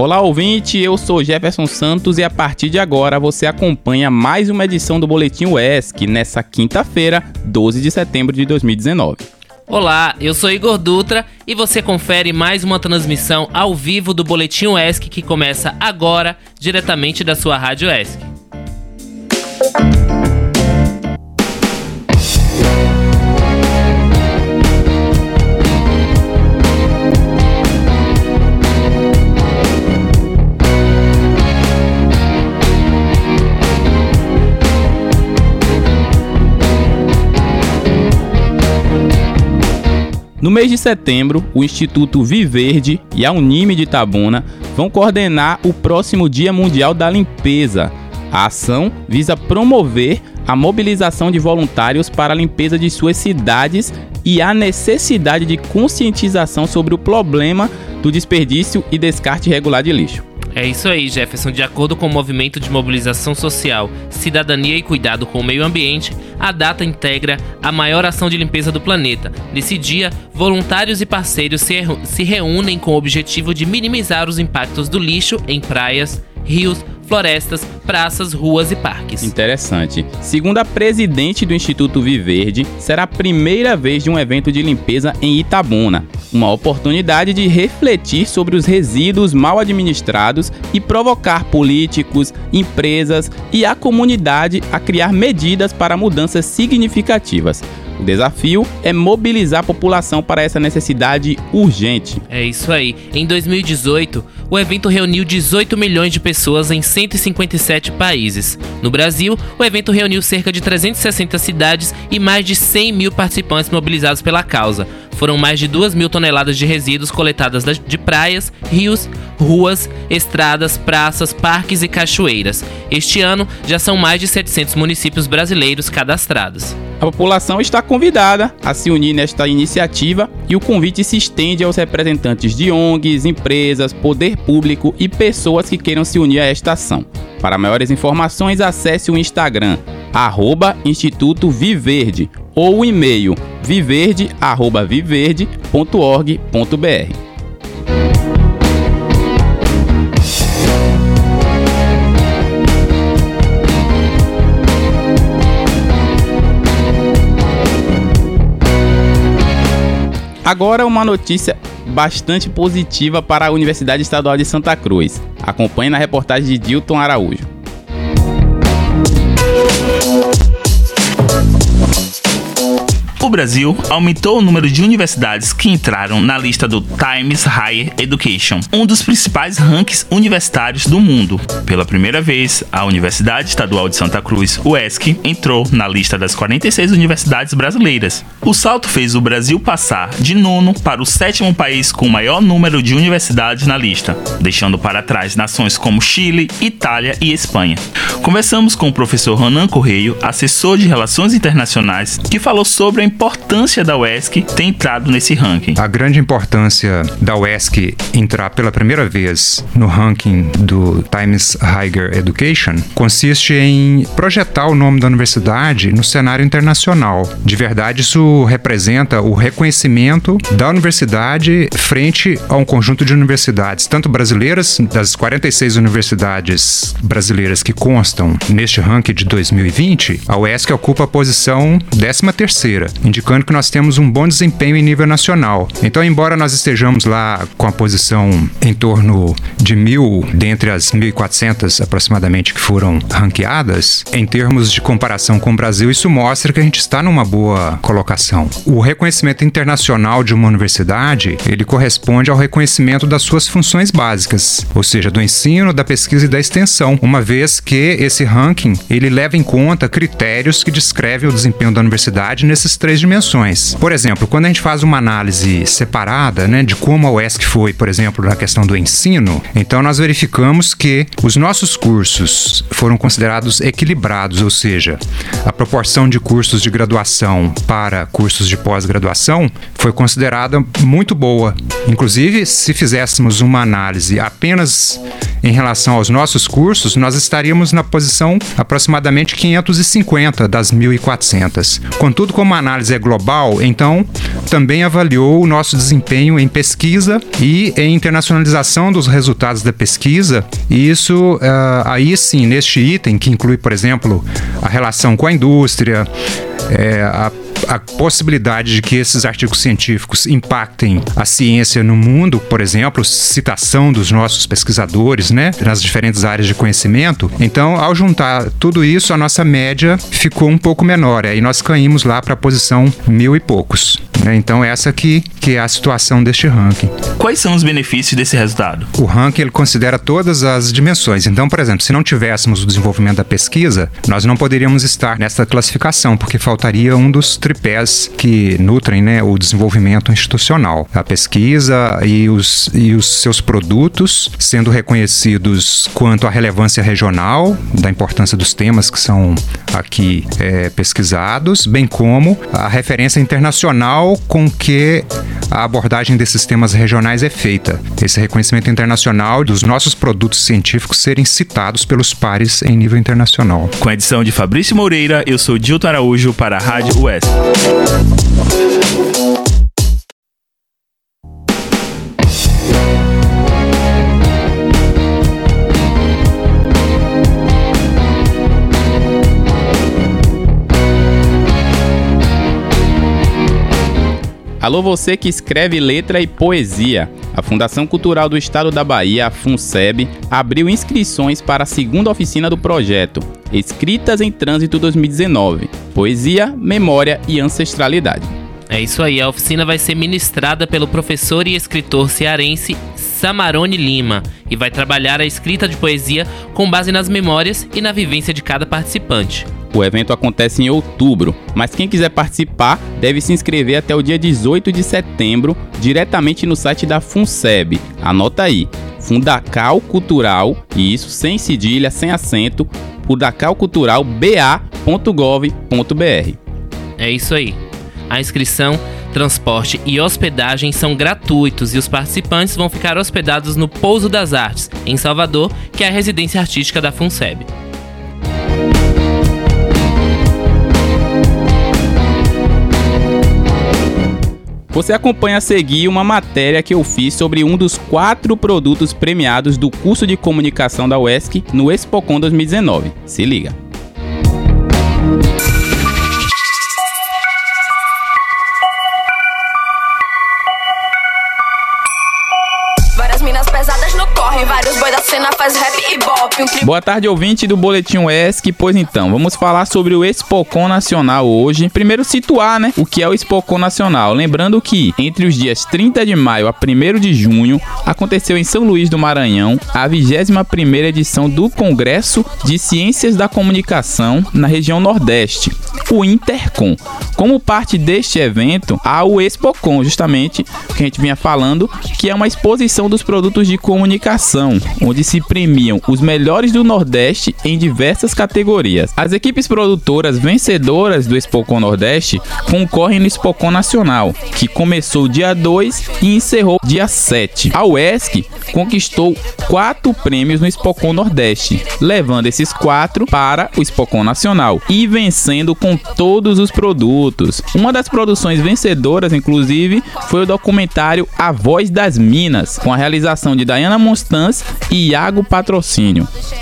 Olá, ouvinte, eu sou Jefferson Santos e a partir de agora você acompanha mais uma edição do Boletim UESC nessa quinta-feira, 12 de setembro de 2019. Olá, eu sou Igor Dutra e você confere mais uma transmissão ao vivo do Boletim UESC que começa agora, diretamente da sua Rádio UESC. No mês de setembro, o Instituto Viverde e a Unime de Itabuna vão coordenar o próximo Dia Mundial da Limpeza. A ação visa promover a mobilização de voluntários para a limpeza de suas cidades e a necessidade de conscientização sobre o problema do desperdício e descarte irregular de lixo. É isso aí, Jefferson. De acordo com o movimento de mobilização social, cidadania e cuidado com o meio ambiente, a data integra a maior ação de limpeza do planeta. Nesse dia, voluntários e parceiros se, reúnem com o objetivo de minimizar os impactos do lixo em praias, rios, florestas, praças, ruas e parques. Interessante. Segundo a presidente do Instituto Viverde, será a primeira vez de um evento de limpeza em Itabuna, uma oportunidade de refletir sobre os resíduos mal administrados e provocar políticos, empresas e a comunidade a criar medidas para mudanças significativas. O desafio é mobilizar a população para essa necessidade urgente. É isso aí. Em 2018, o evento reuniu 18 milhões de pessoas em 157 países. No Brasil, o evento reuniu cerca de 360 cidades e mais de 100 mil participantes mobilizados pela causa. Foram mais de 2 mil toneladas de resíduos coletadas de praias, rios, ruas, estradas, praças, parques e cachoeiras. Este ano, já são mais de 700 municípios brasileiros cadastrados. A população está convidada a se unir nesta iniciativa e o convite se estende aos representantes de ONGs, empresas, poder público e pessoas que queiram se unir a esta ação. Para maiores informações, acesse o Instagram, arroba Instituto Viverde, ou o e-mail viverde.viverde.org.br. Agora uma notícia bastante positiva para a Universidade Estadual de Santa Cruz. Acompanhe na reportagem de Dilton Araújo. O Brasil aumentou o número de universidades que entraram na lista do Times Higher Education, um dos principais rankings universitários do mundo. Pela primeira vez, a Universidade Estadual de Santa Cruz, UESC, entrou na lista das 46 universidades brasileiras. O salto fez o Brasil passar de nono para o sétimo país com o maior número de universidades na lista, deixando para trás nações como Chile, Itália e Espanha. Conversamos com o professor Ronan Correio, assessor de Relações Internacionais, que falou sobre a importância da UESC ter entrado nesse ranking. A grande importância da UESC entrar pela primeira vez no ranking do Times Higher Education consiste em projetar o nome da universidade no cenário internacional. De verdade, isso representa o reconhecimento da universidade frente a um conjunto de universidades, tanto brasileiras, das 46 universidades brasileiras que constam neste ranking de 2020, a UESC ocupa a posição 13 terceira indicando que nós temos um bom desempenho em nível nacional. Então, embora nós estejamos lá com a posição em torno de mil, dentre as 1.400 aproximadamente que foram ranqueadas, em termos de comparação com o Brasil, isso mostra que a gente está numa boa colocação. O reconhecimento internacional de uma universidade, ele corresponde ao reconhecimento das suas funções básicas, ou seja, do ensino, da pesquisa e da extensão, uma vez que esse ranking, ele leva em conta critérios que descrevem o desempenho da universidade nesses três dimensões. Por exemplo, quando a gente faz uma análise separada, né, de como a UESC foi, por exemplo, na questão do ensino, então nós verificamos que os nossos cursos foram considerados equilibrados, ou seja, a proporção de cursos de graduação para cursos de pós-graduação foi considerada muito boa. Inclusive, se fizéssemos uma análise apenas em relação aos nossos cursos, nós estaríamos na posição aproximadamente 550 das 1.400. Contudo, como a análise é global, então também avaliou o nosso desempenho em pesquisa e em internacionalização dos resultados da pesquisa. E isso, uh, aí sim, neste item, que inclui, por exemplo, a relação com a indústria, é, a a possibilidade de que esses artigos científicos impactem a ciência no mundo, por exemplo, citação dos nossos pesquisadores, né, nas diferentes áreas de conhecimento. Então, ao juntar tudo isso, a nossa média ficou um pouco menor. Aí nós caímos lá para a posição mil e poucos. Né? Então, essa aqui que é a situação deste ranking. Quais são os benefícios desse resultado? O ranking ele considera todas as dimensões. Então, por exemplo, se não tivéssemos o desenvolvimento da pesquisa, nós não poderíamos estar nessa classificação, porque faltaria um dos tripés que nutrem né, o desenvolvimento institucional. A pesquisa e os, e os seus produtos sendo reconhecidos quanto à relevância regional, da importância dos temas que são aqui é, pesquisados, bem como a referência internacional com que a abordagem desses temas regionais é feita. Esse reconhecimento internacional dos nossos produtos científicos serem citados pelos pares em nível internacional. Com a edição de Fabrício Moreira, eu sou Dilton Araújo para a Rádio Oeste. Alô você que escreve letra e poesia. A Fundação Cultural do Estado da Bahia, a FUNSEB, abriu inscrições para a segunda oficina do projeto, Escritas em Trânsito 2019. Poesia, memória e ancestralidade. É isso aí, a oficina vai ser ministrada pelo professor e escritor cearense Samarone Lima e vai trabalhar a escrita de poesia com base nas memórias e na vivência de cada participante. O evento acontece em outubro, mas quem quiser participar deve se inscrever até o dia 18 de setembro diretamente no site da FUNSEB. Anota aí, Fundacal Cultural, e isso sem cedilha, sem acento, fundacalculturalba.gov.br. É isso aí. A inscrição, transporte e hospedagem são gratuitos e os participantes vão ficar hospedados no Pouso das Artes, em Salvador, que é a residência artística da FUNSEB. Você acompanha a seguir uma matéria que eu fiz sobre um dos quatro produtos premiados do curso de comunicação da UESC no Expocom 2019. Se liga. faz rap e Boa tarde, ouvinte do Boletim ESC. Pois então, vamos falar sobre o Expocon Nacional hoje. Primeiro, situar, né, o que é o Expocon Nacional. Lembrando que entre os dias 30 de maio a 1 de junho aconteceu em São Luís do Maranhão a 21 edição do Congresso de Ciências da Comunicação na região Nordeste, o Intercom. Como parte deste evento, há o Expocon, justamente o que a gente vinha falando, que é uma exposição dos produtos de comunicação, onde se premiam os melhores do Nordeste em diversas categorias. As equipes produtoras vencedoras do Expocon Nordeste concorrem no Expocon Nacional, que começou dia 2 e encerrou dia 7. A UESC conquistou quatro prêmios no Expocon Nordeste, levando esses quatro para o Expocon Nacional e vencendo com todos os produtos. Uma das produções vencedoras, inclusive, foi o documentário A Voz das Minas, com a realização de Diana Monstans e Iago Iago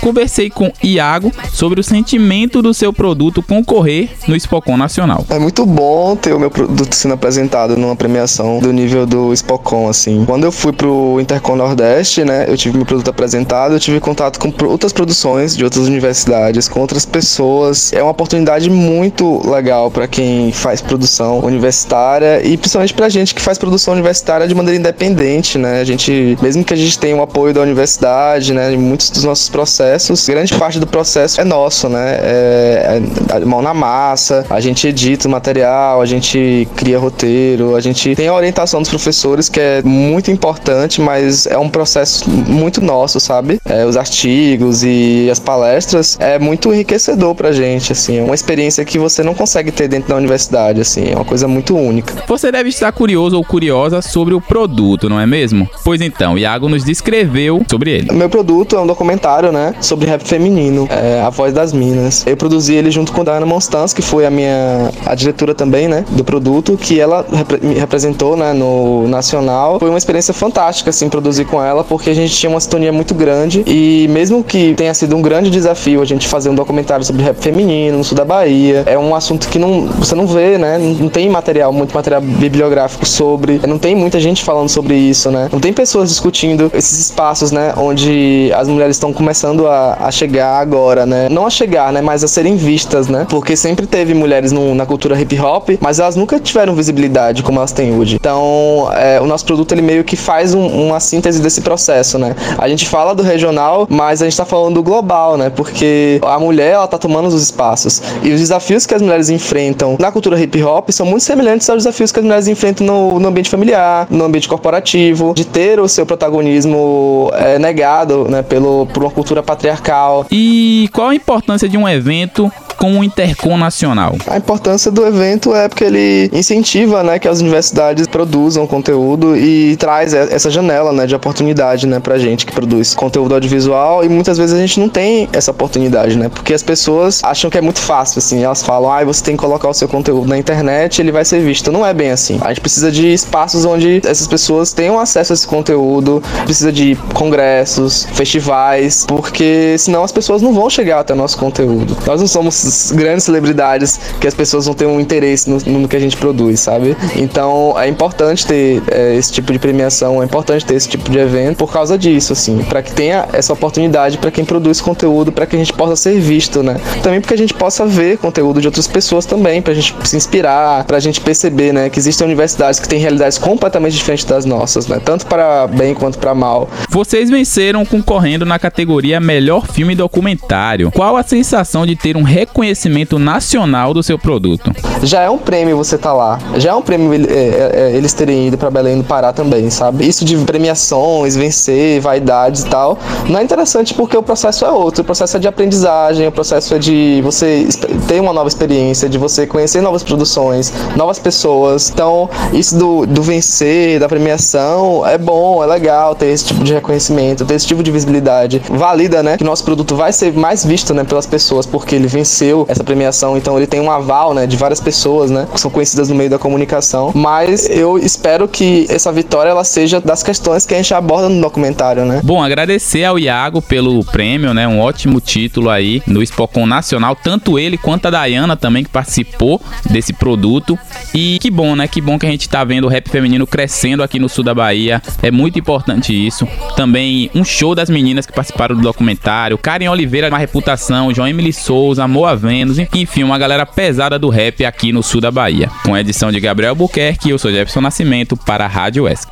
Conversei com Iago sobre o sentimento do seu produto concorrer no Spocon Nacional. É muito bom ter o meu produto sendo apresentado numa premiação do nível do Spocon, assim. Quando eu fui pro Intercom Nordeste, né, eu tive meu produto apresentado, eu tive contato com outras produções de outras universidades, com outras pessoas. É uma oportunidade muito legal para quem faz produção universitária e principalmente pra gente que faz produção universitária de maneira independente, né? A gente, mesmo que a gente tenha o apoio da universidade, né, muitos dos nossos processos, grande parte do processo é nosso, né? É, é mão na massa, a gente edita o material, a gente cria roteiro, a gente tem a orientação dos professores que é muito importante, mas é um processo muito nosso, sabe? É, os artigos e as palestras é muito enriquecedor pra gente, assim, é uma experiência que você não consegue ter dentro da universidade, assim, é uma coisa muito única. Você deve estar curioso ou curiosa sobre o produto, não é mesmo? Pois então, Iago nos descreveu escreveu sobre ele. Meu produto é um documentário, né, sobre rap feminino, é, A Voz das Minas. Eu produzi ele junto com Diana Monstans, que foi a minha a diretora também, né, do produto, que ela me representou, né, no nacional. Foi uma experiência fantástica, assim, produzir com ela, porque a gente tinha uma sintonia muito grande e mesmo que tenha sido um grande desafio a gente fazer um documentário sobre rap feminino no sul da Bahia, é um assunto que não, você não vê, né, não tem material, muito material bibliográfico sobre, não tem muita gente falando sobre isso, né, não tem pessoas discutindo esses espaços, né, onde as mulheres estão começando a, a chegar agora, né, não a chegar, né, mas a serem vistas, né, porque sempre teve mulheres no, na cultura hip hop, mas elas nunca tiveram visibilidade como elas têm hoje. Então, é, o nosso produto ele meio que faz um, uma síntese desse processo, né? A gente fala do regional, mas a gente tá falando do global, né? Porque a mulher, ela tá tomando os espaços. E os desafios que as mulheres enfrentam na cultura hip hop são muito semelhantes aos desafios que as mulheres enfrentam no, no ambiente familiar, no ambiente corporativo, de ter o seu protagonismo é, negado, né? Pelo, por uma cultura patriarcal. E qual a importância de um evento com o Intercom Nacional? A importância do evento é porque ele incentiva, né, que as universidades produzam conteúdo e traz essa janela, né, de oportunidade, né, pra gente que produz conteúdo audiovisual e muitas vezes a gente não tem essa oportunidade, né, porque as pessoas acham que é muito fácil, assim, elas falam, ah, você tem que colocar o seu conteúdo na internet, ele vai ser visto. Não é bem assim. A gente precisa de espaços onde essas pessoas tenham acesso a esse conteúdo, precisa de congressos, festivais, porque senão as pessoas não vão chegar até nosso conteúdo. Nós não somos grandes celebridades que as pessoas vão ter um interesse no, no que a gente produz, sabe? Então é importante ter é, esse tipo de premiação, é importante ter esse tipo de evento por causa disso, assim, para que tenha essa oportunidade para quem produz conteúdo, para que a gente possa ser visto, né? Também porque a gente possa ver conteúdo de outras pessoas também, pra gente se inspirar, pra gente perceber, né, que existem universidades que têm realidades completamente diferentes das nossas, né? Tanto para bem quanto para mal. Vocês venceram concorrendo na categoria Melhor Filme Documentário. Qual a sensação de ter um reconhecimento reconhecimento nacional do seu produto. Já é um prêmio você tá lá. Já é um prêmio é, é, é, eles terem ido para Belém do Pará também, sabe? Isso de premiações, vencer, vaidades e tal, não é interessante porque o processo é outro. O processo é de aprendizagem, o processo é de você ter uma nova experiência, de você conhecer novas produções, novas pessoas. Então, isso do, do vencer, da premiação, é bom, é legal ter esse tipo de reconhecimento, ter esse tipo de visibilidade. Valida, né? Que nosso produto vai ser mais visto, né, pelas pessoas porque ele venceu essa premiação, então ele tem um aval, né, de várias pessoas, né, que são conhecidas no meio da comunicação. Mas eu espero que essa vitória ela seja das questões que a gente aborda no documentário, né? Bom, agradecer ao Iago pelo prêmio, né, um ótimo título aí no Spocon Nacional, tanto ele quanto a Dayana também que participou desse produto. E que bom, né? Que bom que a gente tá vendo o rap feminino crescendo aqui no sul da Bahia. É muito importante isso. Também um show das meninas que participaram do documentário. Karen Oliveira, uma reputação. João Emily Souza, Moa Vênus, enfim, uma galera pesada do rap aqui no sul da Bahia. Com a edição de Gabriel Buquerque, eu sou Jefferson Nascimento para a Rádio West.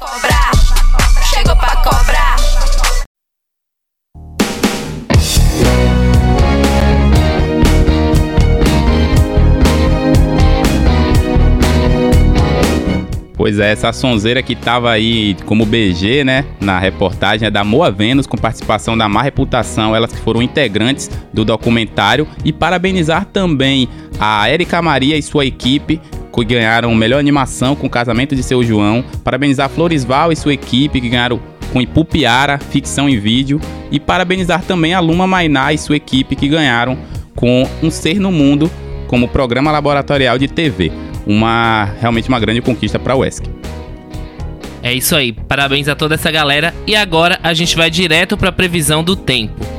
Pois é, essa sonzeira que tava aí como BG, né, na reportagem é da Moa Vênus, com participação da Má Reputação, elas que foram integrantes do documentário, e parabenizar também a Erika Maria e sua equipe, que ganharam melhor animação com o casamento de seu João, parabenizar Floresval e sua equipe, que ganharam com Ipupiara, ficção em vídeo, e parabenizar também a Luma Mainá e sua equipe, que ganharam com Um Ser no Mundo, como programa laboratorial de TV uma realmente uma grande conquista para o UESC. É isso aí, parabéns a toda essa galera e agora a gente vai direto para a previsão do tempo.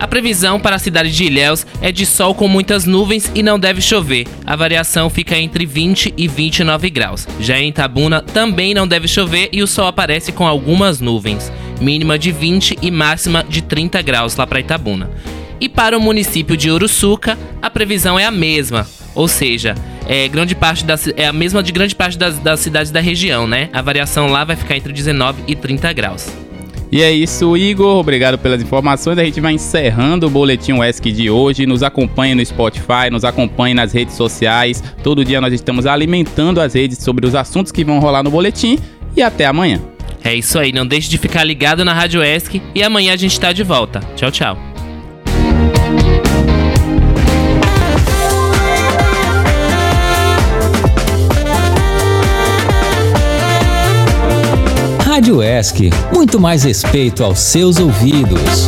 A previsão para a cidade de Ilhéus é de sol com muitas nuvens e não deve chover. A variação fica entre 20 e 29 graus. Já em Itabuna também não deve chover e o sol aparece com algumas nuvens, mínima de 20 e máxima de 30 graus lá para Itabuna. E para o município de Uruçuca, a previsão é a mesma, ou seja, é, grande parte das, é a mesma de grande parte das, das cidades da região, né? A variação lá vai ficar entre 19 e 30 graus. E é isso, Igor. Obrigado pelas informações. A gente vai encerrando o Boletim ESC de hoje. Nos acompanhe no Spotify, nos acompanhe nas redes sociais. Todo dia nós estamos alimentando as redes sobre os assuntos que vão rolar no boletim. E até amanhã. É isso aí. Não deixe de ficar ligado na Rádio ESC. E amanhã a gente está de volta. Tchau, tchau. Rádio ESC, muito mais respeito aos seus ouvidos.